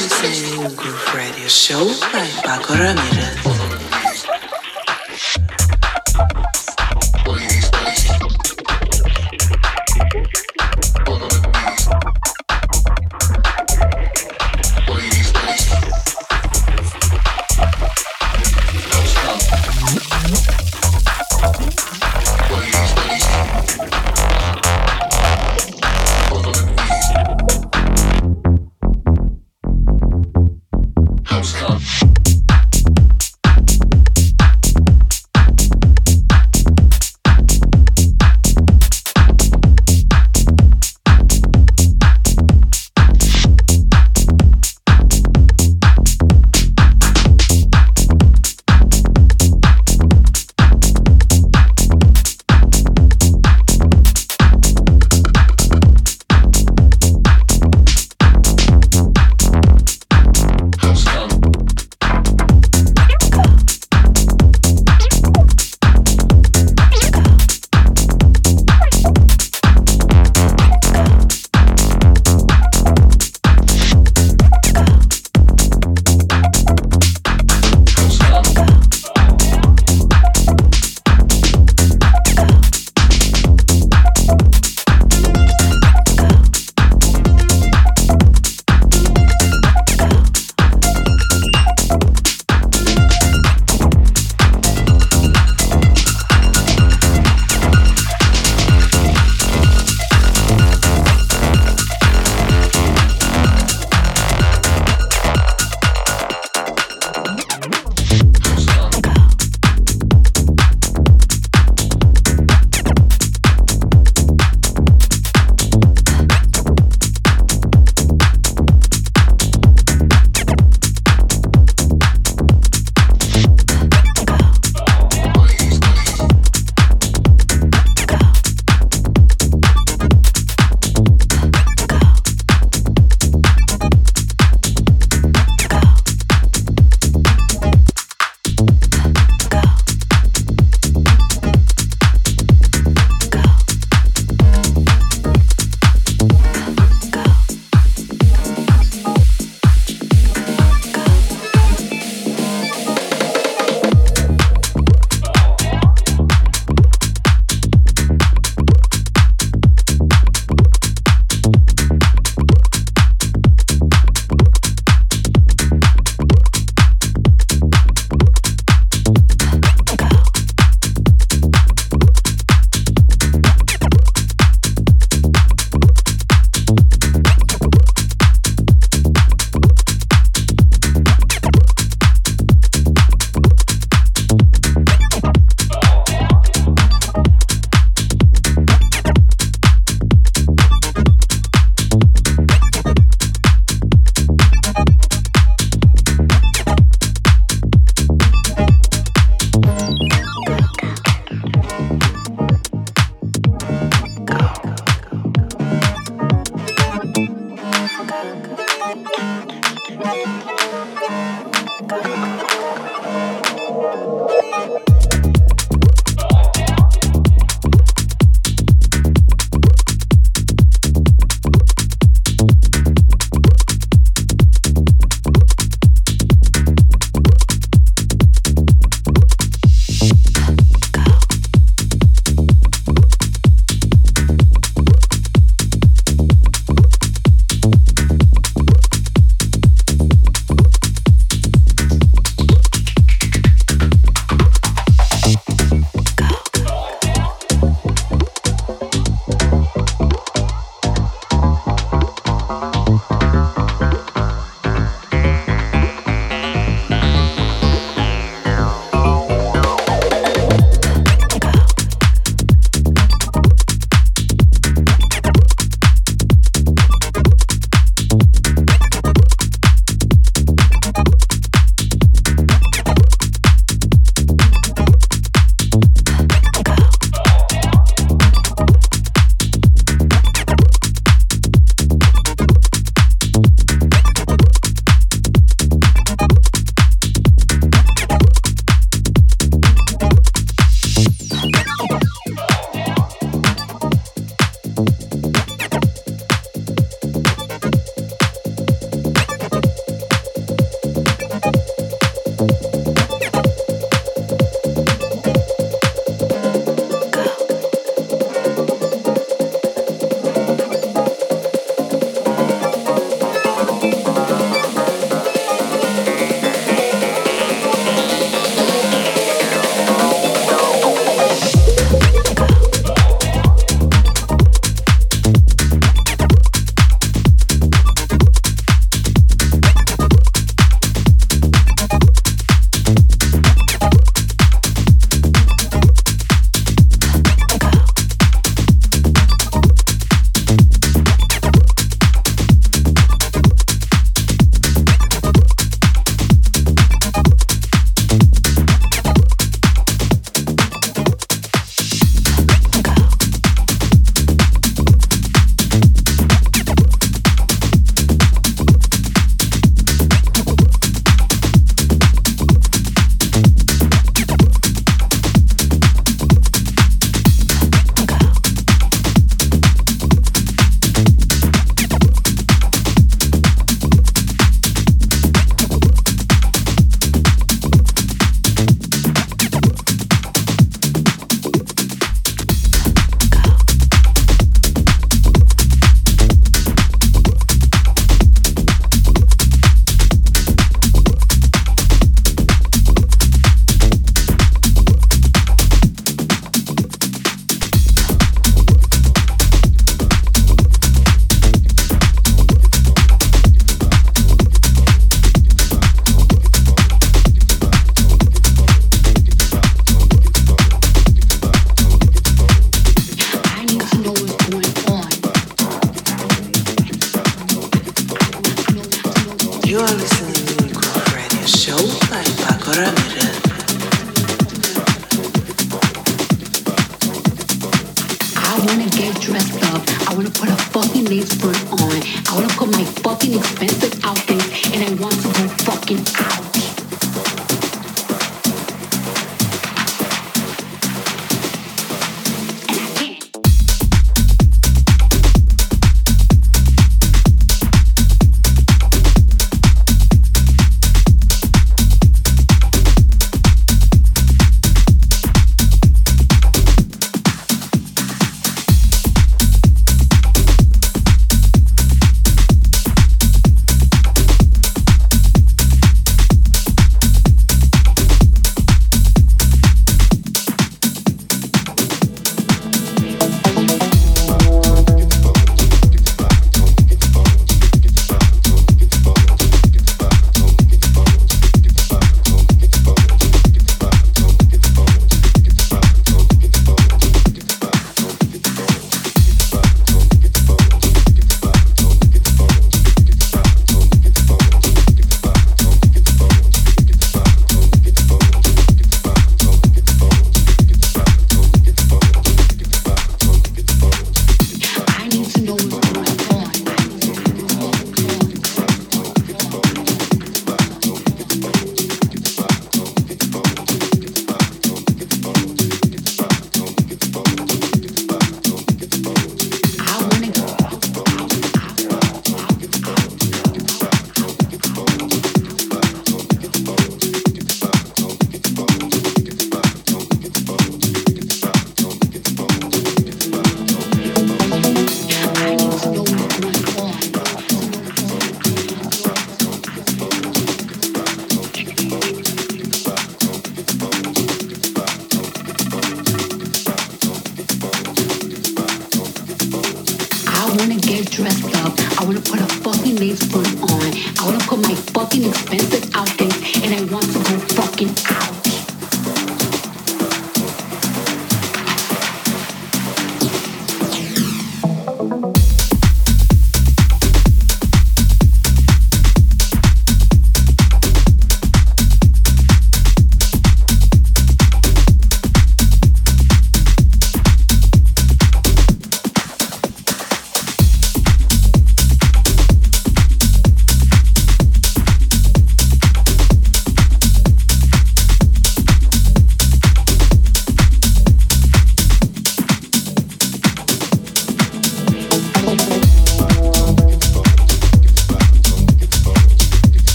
Listening Groove Radio Show by Pako Ramirez.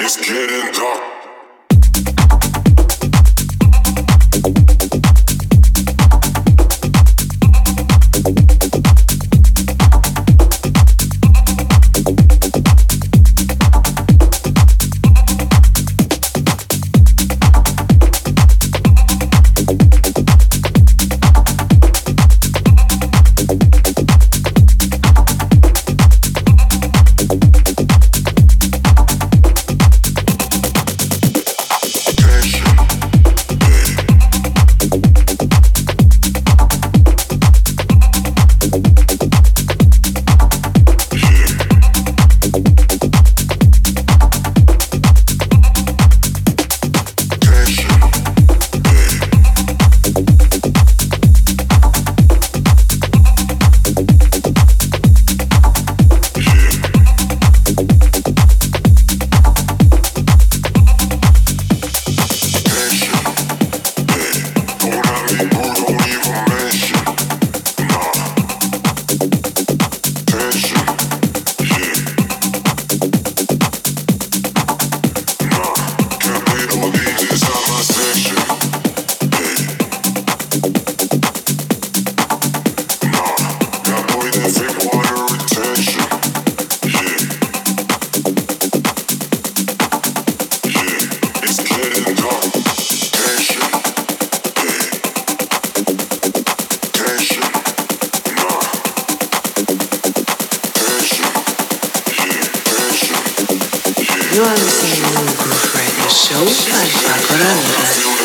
It's getting dark. Show by Pako Ramirez.